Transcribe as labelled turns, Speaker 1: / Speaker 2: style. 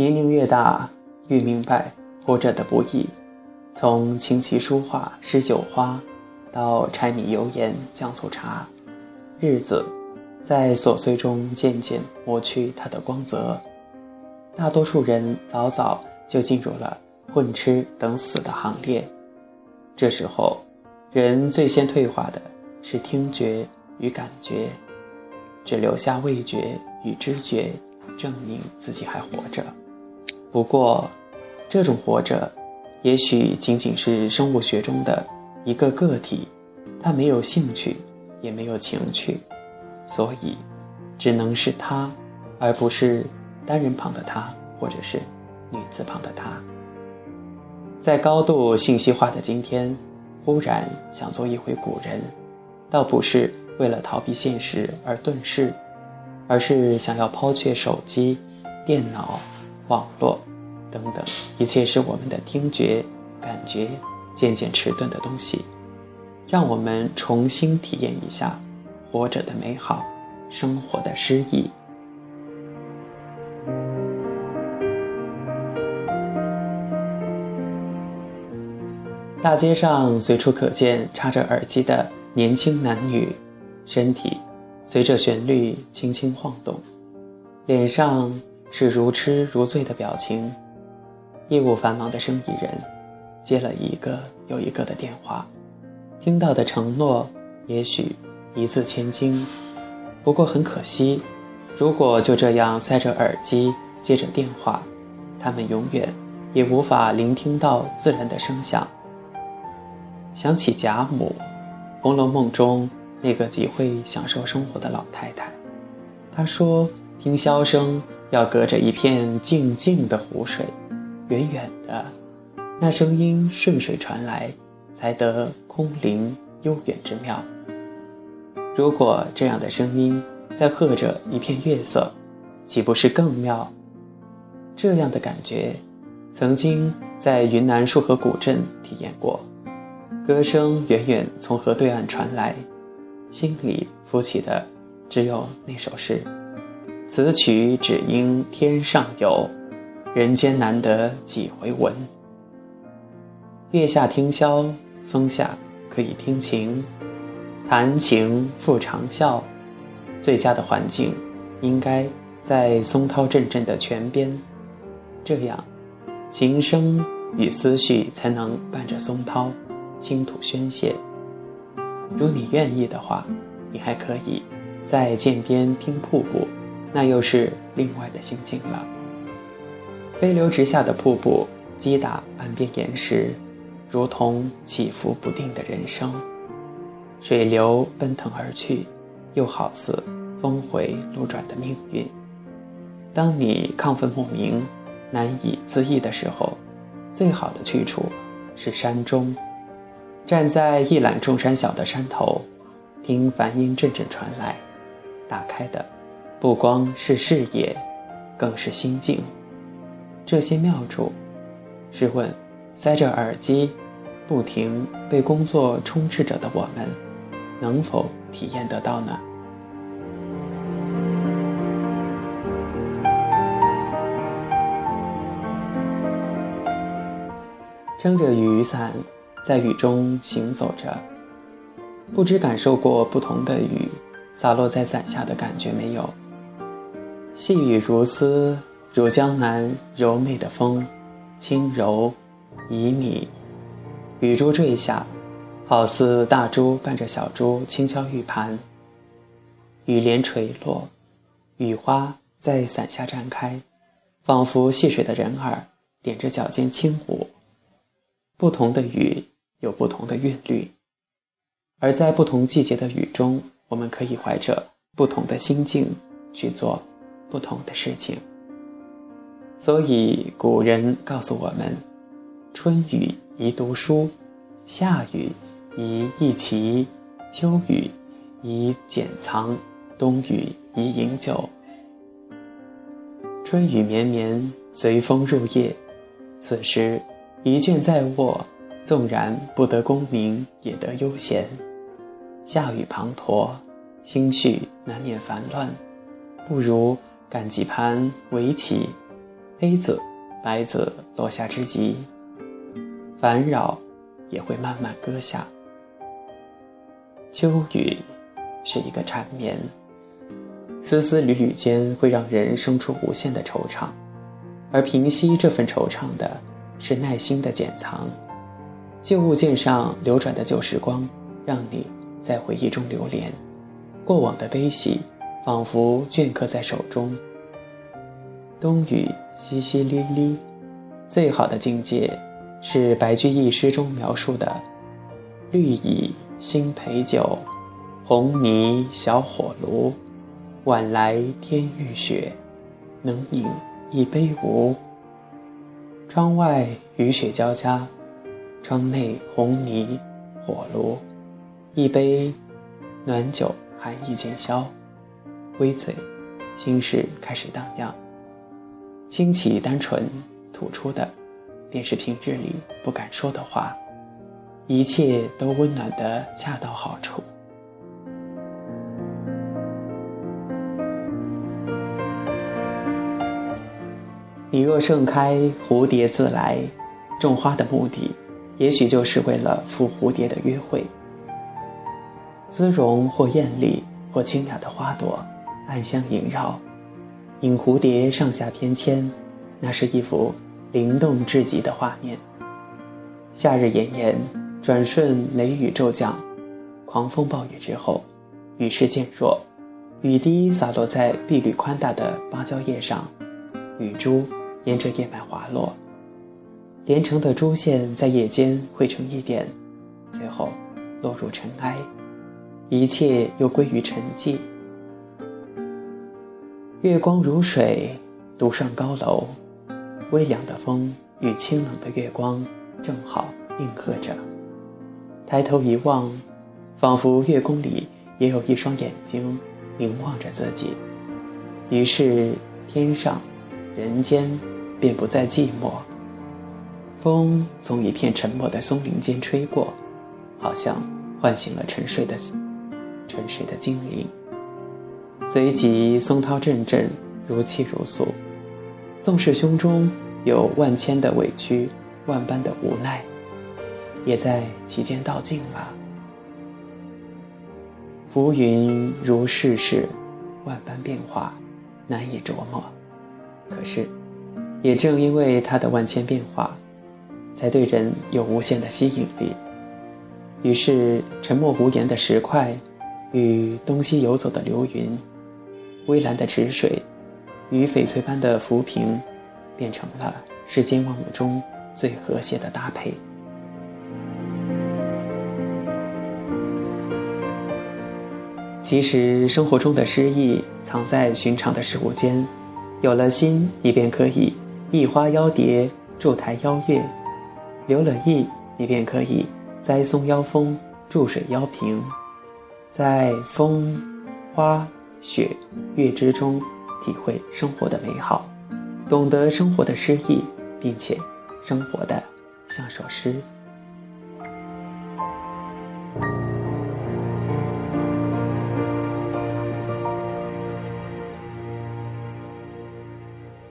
Speaker 1: 年龄越大，越明白活着的不易。从琴棋书画诗酒花，到柴米油盐酱醋茶，日子在琐碎中渐渐磨去它的光泽。大多数人早早就进入了混吃等死的行列。这时候，人最先退化的是听觉与感觉，只留下味觉与知觉，证明自己还活着。不过，这种活着，也许仅仅是生物学中的一个个体，他没有兴趣，也没有情趣，所以，只能是他，而不是单人旁的他，或者是女字旁的他。在高度信息化的今天，忽然想做一回古人，倒不是为了逃避现实而遁世，而是想要抛却手机、电脑。网络，等等，一切使我们的听觉、感觉渐渐迟钝的东西，让我们重新体验一下活着的美好，生活的诗意。大街上随处可见插着耳机的年轻男女，身体随着旋律轻轻晃动，脸上。是如痴如醉的表情。业务繁忙的生意人，接了一个又一个的电话，听到的承诺也许一字千金。不过很可惜，如果就这样塞着耳机接着电话，他们永远也无法聆听到自然的声响。想起贾母，《红楼梦》中那个极会享受生活的老太太，她说：“听箫声。”要隔着一片静静的湖水，远远的，那声音顺水传来，才得空灵悠远之妙。如果这样的声音再和着一片月色，岂不是更妙？这样的感觉，曾经在云南束河古镇体验过。歌声远远从河对岸传来，心里浮起的只有那首诗。此曲只应天上有，人间难得几回闻。月下听箫，松下可以听琴，弹琴复长啸。最佳的环境，应该在松涛阵阵的泉边，这样，琴声与思绪才能伴着松涛，倾吐宣泄。如你愿意的话，你还可以在涧边听瀑布。那又是另外的心境了。飞流直下的瀑布击打岸边岩石，如同起伏不定的人生。水流奔腾而去，又好似峰回路转的命运。当你亢奋莫名、难以自抑的时候，最好的去处是山中，站在一览众山小的山头，听梵音阵阵传来，打开的。不光是视野，更是心境。这些妙处，试问，塞着耳机，不停被工作充斥着的我们，能否体验得到呢？撑着雨伞，在雨中行走着，不知感受过不同的雨洒落在伞下的感觉没有？细雨如丝，如江南柔媚的风，轻柔旖旎。雨珠坠下，好似大珠伴着小珠轻敲玉盘。雨帘垂落，雨花在伞下绽开，仿佛戏水的人儿点着脚尖轻舞。不同的雨有不同的韵律，而在不同季节的雨中，我们可以怀着不同的心境去做。不同的事情，所以古人告诉我们：春雨宜读书，夏雨宜弈棋，秋雨宜剪藏，冬雨宜饮酒。春雨绵绵，随风入夜，此时一卷在握，纵然不得功名，也得悠闲。夏雨滂沱，心绪难免烦乱，不如。干几盘围棋，黑子、白子落下之际，烦扰也会慢慢搁下。秋雨是一个缠绵，丝丝缕缕间会让人生出无限的惆怅，而平息这份惆怅的是耐心的剪藏。旧物件上流转的旧时光，让你在回忆中流连，过往的悲喜仿佛镌刻在手中。冬雨淅淅沥沥，最好的境界是白居易诗中描述的“绿蚁”。新醅酒，红泥小火炉，晚来天欲雪，能饮一杯无？窗外雨雪交加，窗内红泥火炉，一杯暖酒，寒意渐消，微醉，心事开始荡漾。清奇单纯，吐出的，便是平日里不敢说的话。一切都温暖的恰到好处。你若盛开，蝴蝶自来。种花的目的，也许就是为了赴蝴蝶的约会。姿容或艳丽或清雅的花朵，暗香萦绕，引蝴蝶上下翩跹，那是一幅灵动至极的画面。夏日炎炎。转瞬雷雨骤降，狂风暴雨之后，雨势渐弱，雨滴洒落在碧绿宽大的芭蕉叶上，雨珠沿着叶脉滑落，连成的珠线在叶间汇成一点，最后落入尘埃，一切又归于沉寂。月光如水，独上高楼，微凉的风与清冷的月光正好应和着。抬头一望，仿佛月宫里也有一双眼睛凝望着自己。于是天上、人间便不再寂寞。风从一片沉默的松林间吹过，好像唤醒了沉睡的沉睡的精灵。随即松涛阵阵，如泣如诉。纵使胸中有万千的委屈，万般的无奈。也在其间道尽了。浮云如世事，万般变化，难以琢磨。可是，也正因为它的万千变化，才对人有无限的吸引力。于是，沉默无言的石块，与东西游走的流云，微蓝的池水，与翡翠般的浮萍，变成了世间万物中最和谐的搭配。其实生活中的诗意藏在寻常的事物间，有了心，你便可以一花邀蝶，筑台邀月；留了意，你便可以栽松邀风，注水邀平，在风、花、雪、月之中体会生活的美好，懂得生活的诗意，并且生活的像首诗。